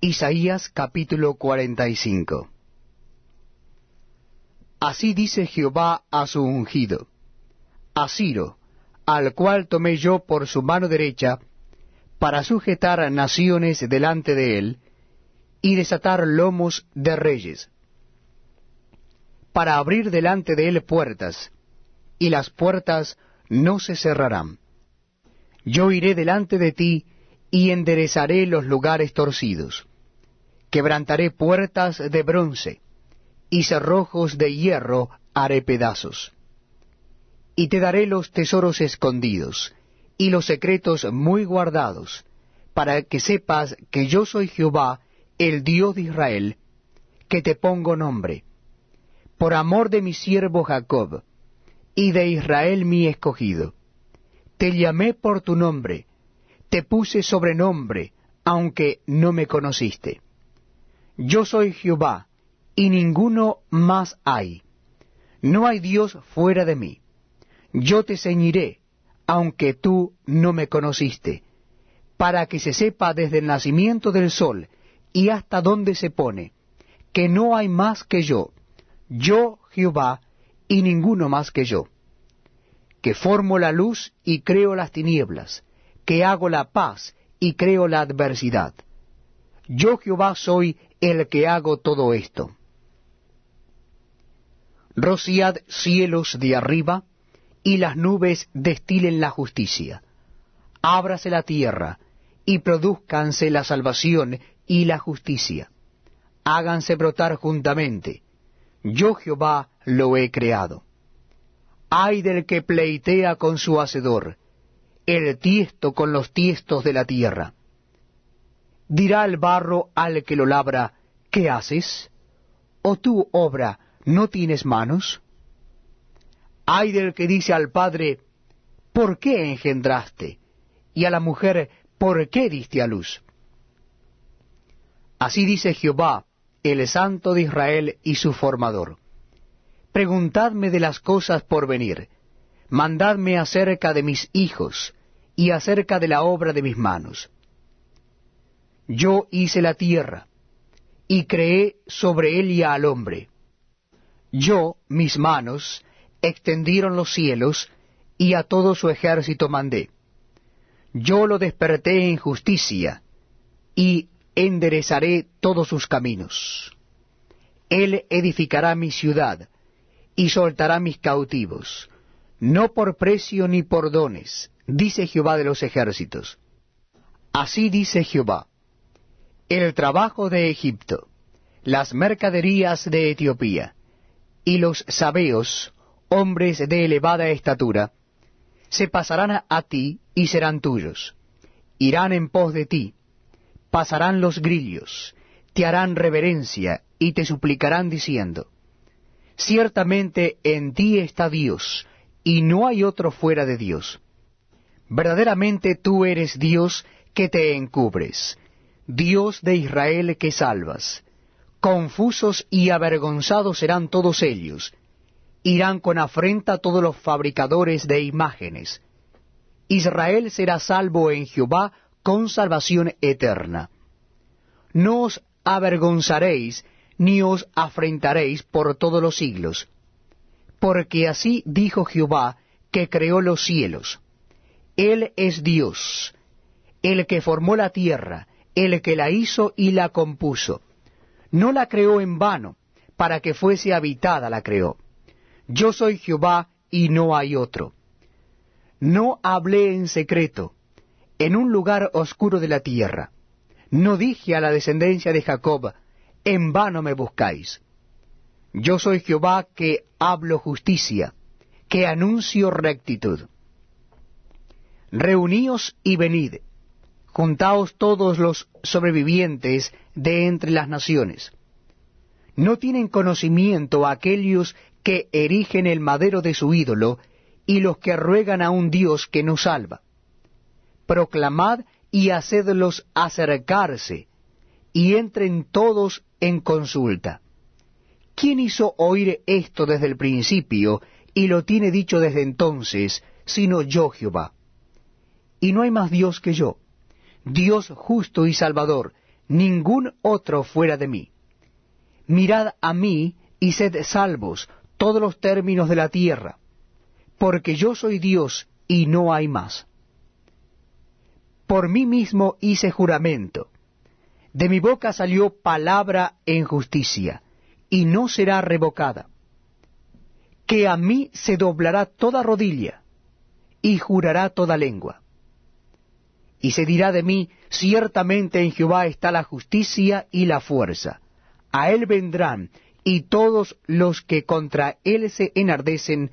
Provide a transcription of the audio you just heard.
Isaías capítulo 45 Así dice Jehová a su ungido, a Ciro, al cual tomé yo por su mano derecha, para sujetar naciones delante de él, y desatar lomos de reyes, para abrir delante de él puertas, y las puertas no se cerrarán. Yo iré delante de ti, y enderezaré los lugares torcidos. Quebrantaré puertas de bronce, y cerrojos de hierro haré pedazos. Y te daré los tesoros escondidos, y los secretos muy guardados, para que sepas que yo soy Jehová, el Dios de Israel, que te pongo nombre. Por amor de mi siervo Jacob, y de Israel mi escogido. Te llamé por tu nombre, te puse sobrenombre, aunque no me conociste. Yo soy Jehová, y ninguno más hay. No hay Dios fuera de mí. Yo te ceñiré, aunque tú no me conociste, para que se sepa desde el nacimiento del sol y hasta dónde se pone, que no hay más que yo, yo Jehová, y ninguno más que yo, que formo la luz y creo las tinieblas, que hago la paz y creo la adversidad. Yo Jehová soy el que hago todo esto. Rociad cielos de arriba, y las nubes destilen la justicia. Ábrase la tierra, y produzcanse la salvación y la justicia. Háganse brotar juntamente. Yo Jehová lo he creado. Ay del que pleitea con su hacedor, el tiesto con los tiestos de la tierra. Dirá el barro al que lo labra, ¿qué haces? ¿O tú, obra, no tienes manos? Ay del que dice al padre, ¿por qué engendraste? Y a la mujer, ¿por qué diste a luz? Así dice Jehová, el Santo de Israel y su formador. Preguntadme de las cosas por venir, mandadme acerca de mis hijos, y acerca de la obra de mis manos. Yo hice la tierra, y creé sobre ella al hombre. Yo, mis manos, extendieron los cielos, y a todo su ejército mandé. Yo lo desperté en justicia, y enderezaré todos sus caminos. Él edificará mi ciudad, y soltará mis cautivos, no por precio ni por dones, dice Jehová de los ejércitos. Así dice Jehová, el trabajo de Egipto, las mercaderías de Etiopía, y los sabeos, hombres de elevada estatura, se pasarán a ti y serán tuyos. Irán en pos de ti, pasarán los grillos, te harán reverencia y te suplicarán diciendo, Ciertamente en ti está Dios, y no hay otro fuera de Dios. Verdaderamente tú eres Dios que te encubres, Dios de Israel que salvas. Confusos y avergonzados serán todos ellos, irán con afrenta todos los fabricadores de imágenes. Israel será salvo en Jehová con salvación eterna. No os avergonzaréis, ni os afrentaréis por todos los siglos, porque así dijo Jehová, que creó los cielos. Él es Dios, el que formó la tierra, el que la hizo y la compuso. No la creó en vano, para que fuese habitada la creó. Yo soy Jehová y no hay otro. No hablé en secreto, en un lugar oscuro de la tierra. No dije a la descendencia de Jacob, en vano me buscáis. Yo soy Jehová que hablo justicia, que anuncio rectitud. Reuníos y venid, juntaos todos los sobrevivientes de entre las naciones. No tienen conocimiento aquellos que erigen el madero de su ídolo y los que ruegan a un Dios que no salva. Proclamad y hacedlos acercarse, y entren todos en consulta. ¿Quién hizo oír esto desde el principio y lo tiene dicho desde entonces, sino yo Jehová? Y no hay más Dios que yo, Dios justo y salvador, ningún otro fuera de mí. Mirad a mí y sed salvos todos los términos de la tierra, porque yo soy Dios y no hay más. Por mí mismo hice juramento, de mi boca salió palabra en justicia, y no será revocada, que a mí se doblará toda rodilla, y jurará toda lengua. Y se dirá de mí, ciertamente en Jehová está la justicia y la fuerza. A él vendrán, y todos los que contra él se enardecen